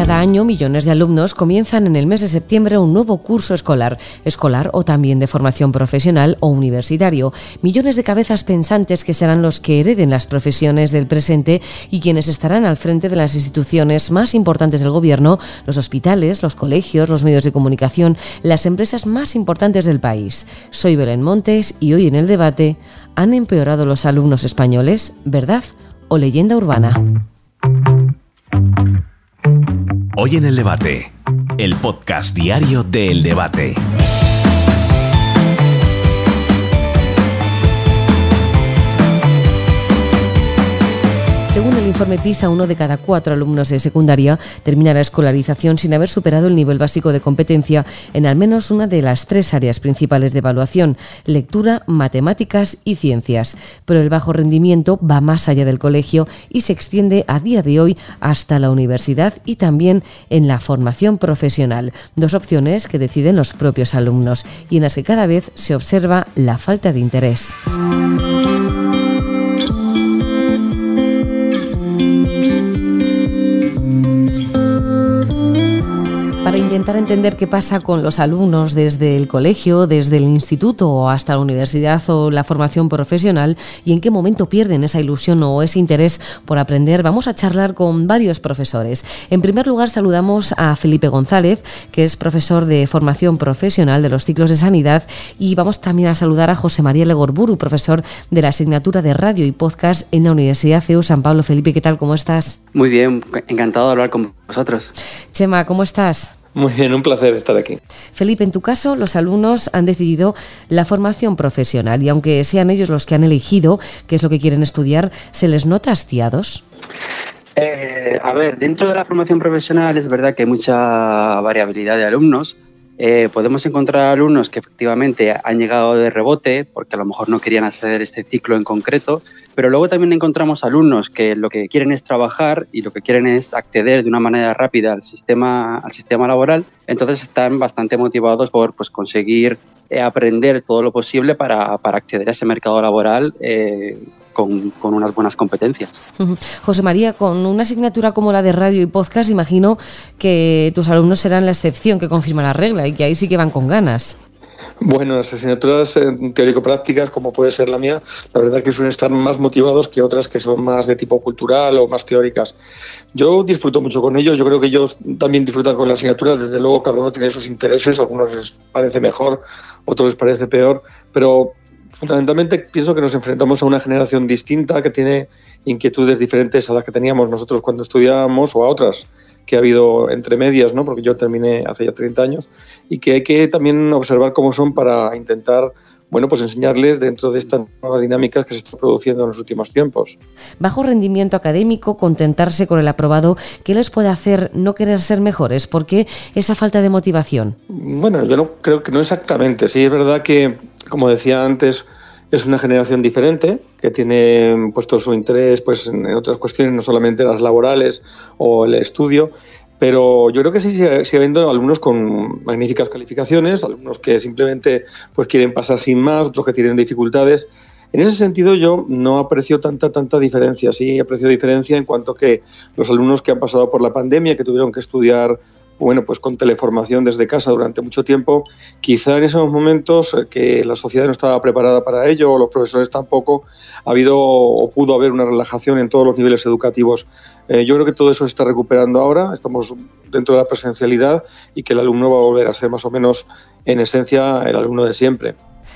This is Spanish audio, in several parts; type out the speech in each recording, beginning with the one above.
Cada año millones de alumnos comienzan en el mes de septiembre un nuevo curso escolar, escolar o también de formación profesional o universitario. Millones de cabezas pensantes que serán los que hereden las profesiones del presente y quienes estarán al frente de las instituciones más importantes del gobierno, los hospitales, los colegios, los medios de comunicación, las empresas más importantes del país. Soy Belén Montes y hoy en el debate, ¿han empeorado los alumnos españoles? ¿Verdad o leyenda urbana? Hoy en el debate, el podcast diario del debate. Según el informe PISA, uno de cada cuatro alumnos de secundaria termina la escolarización sin haber superado el nivel básico de competencia en al menos una de las tres áreas principales de evaluación, lectura, matemáticas y ciencias. Pero el bajo rendimiento va más allá del colegio y se extiende a día de hoy hasta la universidad y también en la formación profesional. Dos opciones que deciden los propios alumnos y en las que cada vez se observa la falta de interés. Para intentar entender qué pasa con los alumnos desde el colegio, desde el instituto hasta la universidad o la formación profesional y en qué momento pierden esa ilusión o ese interés por aprender, vamos a charlar con varios profesores. En primer lugar, saludamos a Felipe González, que es profesor de formación profesional de los ciclos de sanidad, y vamos también a saludar a José María Legorburu, profesor de la asignatura de radio y podcast en la Universidad CEU San Pablo. Felipe, ¿qué tal? ¿Cómo estás? Muy bien, encantado de hablar con vosotros. Chema, ¿cómo estás? Muy bien, un placer estar aquí. Felipe, en tu caso, los alumnos han decidido la formación profesional y aunque sean ellos los que han elegido qué es lo que quieren estudiar, ¿se les nota hastiados? Eh, a ver, dentro de la formación profesional es verdad que hay mucha variabilidad de alumnos. Eh, podemos encontrar alumnos que efectivamente han llegado de rebote porque a lo mejor no querían hacer este ciclo en concreto, pero luego también encontramos alumnos que lo que quieren es trabajar y lo que quieren es acceder de una manera rápida al sistema, al sistema laboral, entonces están bastante motivados por pues, conseguir eh, aprender todo lo posible para, para, acceder a ese mercado laboral eh, con, con, unas buenas competencias. José María, con una asignatura como la de radio y podcast, imagino que tus alumnos serán la excepción que confirma la regla y que ahí sí que van con ganas. Bueno, las asignaturas eh, teórico-prácticas, como puede ser la mía, la verdad que suelen estar más motivados que otras que son más de tipo cultural o más teóricas. Yo disfruto mucho con ellos, yo creo que ellos también disfrutan con la asignatura, desde luego cada uno tiene sus intereses, a algunos les parece mejor, otros les parece peor, pero fundamentalmente pienso que nos enfrentamos a una generación distinta que tiene inquietudes diferentes a las que teníamos nosotros cuando estudiábamos o a otras que ha habido entre medias, ¿no? porque yo terminé hace ya 30 años, y que hay que también observar cómo son para intentar bueno, pues enseñarles dentro de estas nuevas dinámicas que se están produciendo en los últimos tiempos. Bajo rendimiento académico, contentarse con el aprobado, ¿qué les puede hacer no querer ser mejores? ¿Por qué esa falta de motivación? Bueno, yo no creo que no exactamente. Sí, es verdad que, como decía antes, es una generación diferente que tiene puesto su interés pues, en otras cuestiones, no solamente las laborales o el estudio, pero yo creo que sí sigue, habiendo alumnos con magníficas calificaciones, alumnos que simplemente pues, quieren pasar sin más, otros que tienen dificultades. En ese sentido yo no aprecio tanta tanta diferencia, sí aprecio diferencia en cuanto que los alumnos que han pasado por la pandemia, que tuvieron que estudiar bueno, pues con teleformación desde casa durante mucho tiempo, quizá en esos momentos eh, que la sociedad no estaba preparada para ello, o los profesores tampoco, ha habido o pudo haber una relajación en todos los niveles educativos. Eh, yo creo que todo eso se está recuperando ahora, estamos dentro de la presencialidad y que el alumno va a volver a ser más o menos, en esencia, el alumno de siempre.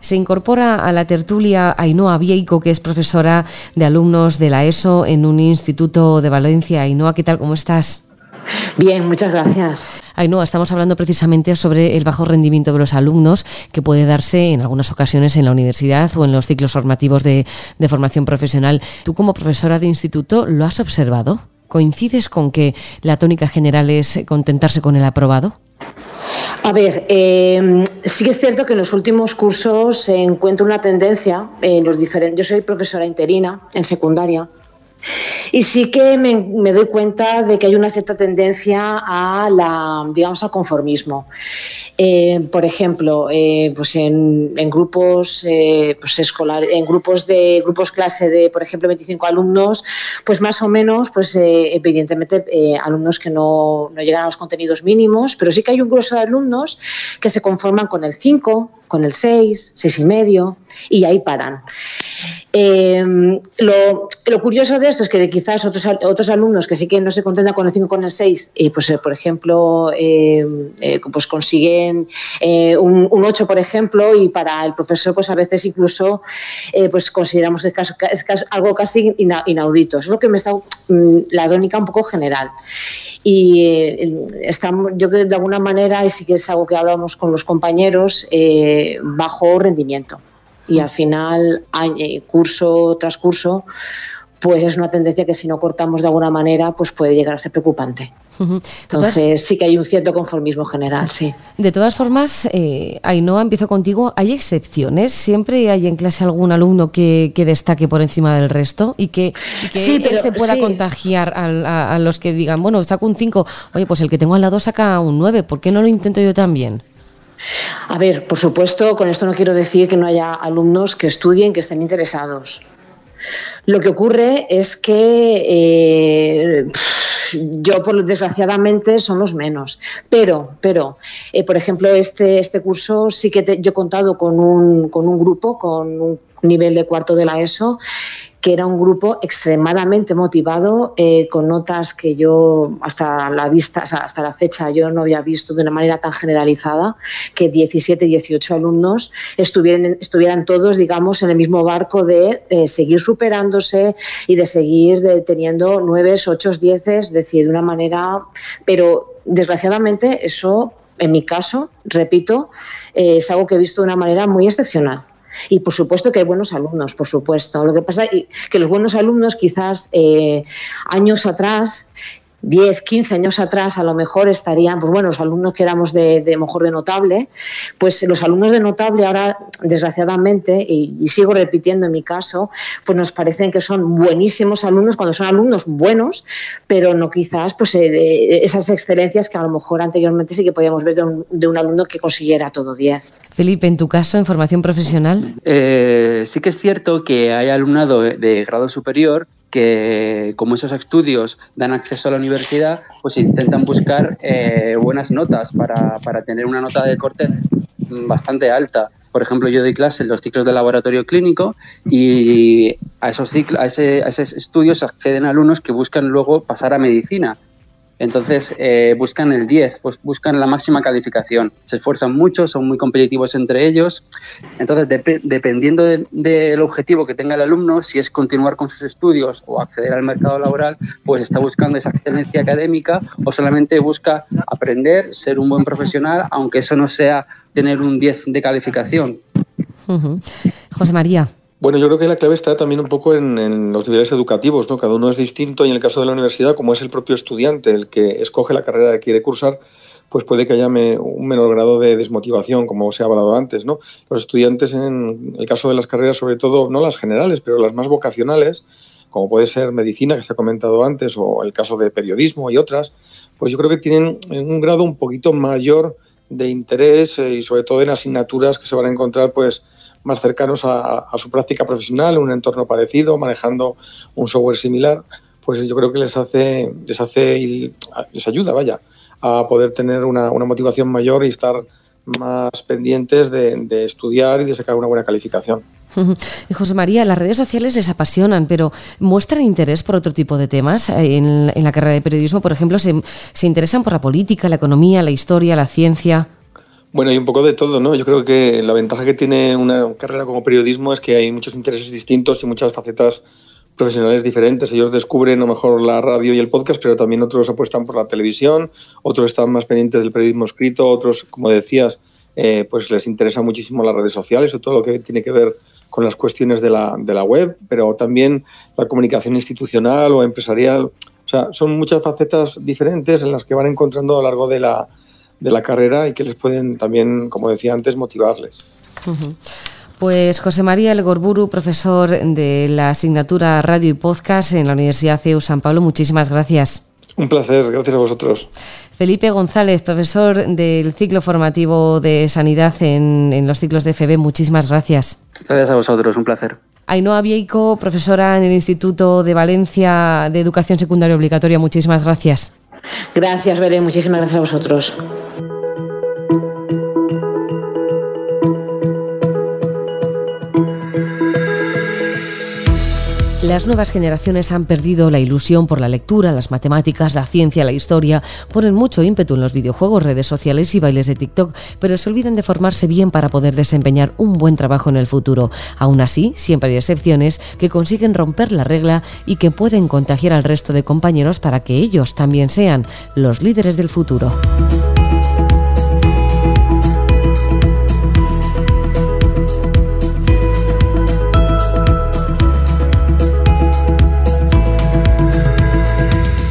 Se incorpora a la tertulia Ainhoa Vieiko, que es profesora de alumnos de la ESO en un instituto de Valencia. Ainhoa, ¿qué tal? ¿Cómo estás? Bien, muchas gracias. no, estamos hablando precisamente sobre el bajo rendimiento de los alumnos que puede darse en algunas ocasiones en la universidad o en los ciclos formativos de, formación profesional. Tú como profesora de instituto, ¿lo has observado? ¿Coincides con que la tónica general es contentarse con el aprobado? A ver, eh, sí que es cierto que en los últimos cursos se encuentra una tendencia en los diferentes. Yo soy profesora interina en secundaria Y sí que me, doy cuenta de que hay una cierta tendencia a la, digamos, al conformismo. Eh, por ejemplo, eh, pues en, grupos eh, pues escolar, en grupos de grupos clase de, por ejemplo, 25 alumnos, pues más o menos, pues evidentemente alumnos que no, no llegan a los contenidos mínimos, pero sí que hay un grueso de alumnos que se conforman con el 5, con el 6, 6 y medio, y ahí paran. Em, lo, curioso de esto es que quizás otros, otros alumnos que sí que no se contentan con el 5 con el 6, y pues eh, por ejemplo, em, eh, pues consiguen eh, un, 8, por ejemplo, y para el profesor, pues a veces incluso pues consideramos que es, algo casi inaudito. Es lo que me está mm, la tónica un poco general. Y estamos, yo que de alguna manera, y sí que es algo que hablamos con los compañeros, bajo rendimiento y al final, eh, curso tras curso, pues es una tendencia que si no cortamos de alguna manera, pues puede llegar a ser preocupante. Entonces sí que hay un cierto conformismo general, sí. De todas formas, eh, Ainhoa, empiezo contigo. ¿Hay excepciones? ¿Siempre hay en clase algún alumno que, destaque por encima del resto y que, se pueda contagiar a, los que digan, bueno, saco un 5, oye, pues el que tengo al lado saca un 9, ¿por qué no lo intento yo también? A ver, por supuesto, con esto no quiero decir que no haya alumnos que estudien, que estén interesados. Lo que ocurre es que eh, yo, por desgraciadamente, somos menos. Pero, pero eh, por ejemplo, este, este curso sí que yo he contado con un, con un grupo, con un nivel de cuarto de la ESO, que era un grupo extremadamente motivado, eh, con notas que yo hasta la vista, hasta la fecha yo no había visto de una manera tan generalizada, que 17, 18 alumnos estuvieran, estuvieran todos, digamos, en el mismo barco de eh, seguir superándose y de seguir teniendo 9, 8, 10, es decir, de una manera, pero desgraciadamente eso, en mi caso, repito, eh, es algo que he visto de una manera muy excepcional. Y por supuesto que hay buenos alumnos, por supuesto. Lo que pasa es que los buenos alumnos quizás eh, años atrás 10, 15 años atrás a lo mejor estarían, pues bueno, los alumnos que éramos de, de mejor de notable, pues los alumnos de notable ahora, desgraciadamente, y, sigo repitiendo en mi caso, pues nos parecen que son buenísimos alumnos cuando son alumnos buenos, pero no quizás pues eh, esas excelencias que a lo mejor anteriormente sí que podíamos ver de un, de un alumno que consiguiera todo 10. Felipe, en tu caso, en formación profesional. Eh, sí que es cierto que hay alumnado de grado superior que como esos estudios dan acceso a la universidad, pues intentan buscar eh, buenas notas para, para, tener una nota de corte bastante alta. Por ejemplo, yo doy clases en los ciclos de laboratorio clínico y a esos, ciclos, a, ese, a esos estudios acceden alumnos que buscan luego pasar a medicina. Entonces eh, buscan el 10, pues buscan la máxima calificación. Se esfuerzan mucho, son muy competitivos entre ellos. Entonces, dependiendo del objetivo que tenga el alumno, si es continuar con sus estudios o acceder al mercado laboral, pues está buscando esa excelencia académica o solamente busca aprender, ser un buen profesional, aunque eso no sea tener un 10 de calificación. José María. Bueno, yo creo que la clave está también un poco en, los niveles educativos, ¿no? Cada uno es distinto y en el caso de la universidad, como es el propio estudiante el que escoge la carrera que quiere cursar, pues puede que haya un menor grado de desmotivación, como se ha hablado antes, ¿no? Los estudiantes, en el caso de las carreras, sobre todo, no las generales, pero las más vocacionales, como puede ser medicina, que se ha comentado antes, o el caso de periodismo y otras, pues yo creo que tienen un grado un poquito mayor de interés eh, y sobre todo en asignaturas que se van a encontrar, pues, más cercanos a, su práctica profesional, en un entorno parecido, manejando un software similar, pues yo creo que les hace, les hace les ayuda, vaya, a poder tener una, motivación mayor y estar más pendientes de, estudiar y de sacar una buena calificación. Y José María, las redes sociales les apasionan, pero ¿muestran interés por otro tipo de temas? En, la carrera de periodismo, por ejemplo, ¿se, ¿se interesan por la política, la economía, la historia, la ciencia? Bueno, hay un poco de todo, ¿no? Yo creo que la ventaja que tiene una carrera como periodismo es que hay muchos intereses distintos y muchas facetas profesionales diferentes. Ellos descubren a lo mejor la radio y el podcast, pero también otros apuestan por la televisión, otros están más pendientes del periodismo escrito, otros, como decías, eh, pues les interesa muchísimo las redes sociales o todo lo que tiene que ver con las cuestiones de la, de la web, pero también la comunicación institucional o empresarial. O sea, son muchas facetas diferentes en las que van encontrando a lo largo de la, de la carrera y que les pueden también, como decía antes, motivarles. Pues José María Elgorburu, profesor de la asignatura Radio y Podcast en la Universidad CEU San Pablo, muchísimas gracias. Un placer, gracias a vosotros. Felipe González, profesor del ciclo formativo de sanidad en, los ciclos de FB, muchísimas gracias. Gracias a vosotros, un placer. Ainhoa Vieico, profesora en el Instituto de Valencia de Educación Secundaria Obligatoria, muchísimas gracias. Gracias, Belén, muchísimas gracias a vosotros. Las nuevas generaciones han perdido la ilusión por la lectura, las matemáticas, la ciencia, la historia, ponen mucho ímpetu en los videojuegos, redes sociales y bailes de TikTok, pero se olvidan de formarse bien para poder desempeñar un buen trabajo en el futuro. Aún así, siempre hay excepciones que consiguen romper la regla y que pueden contagiar al resto de compañeros para que ellos también sean los líderes del futuro.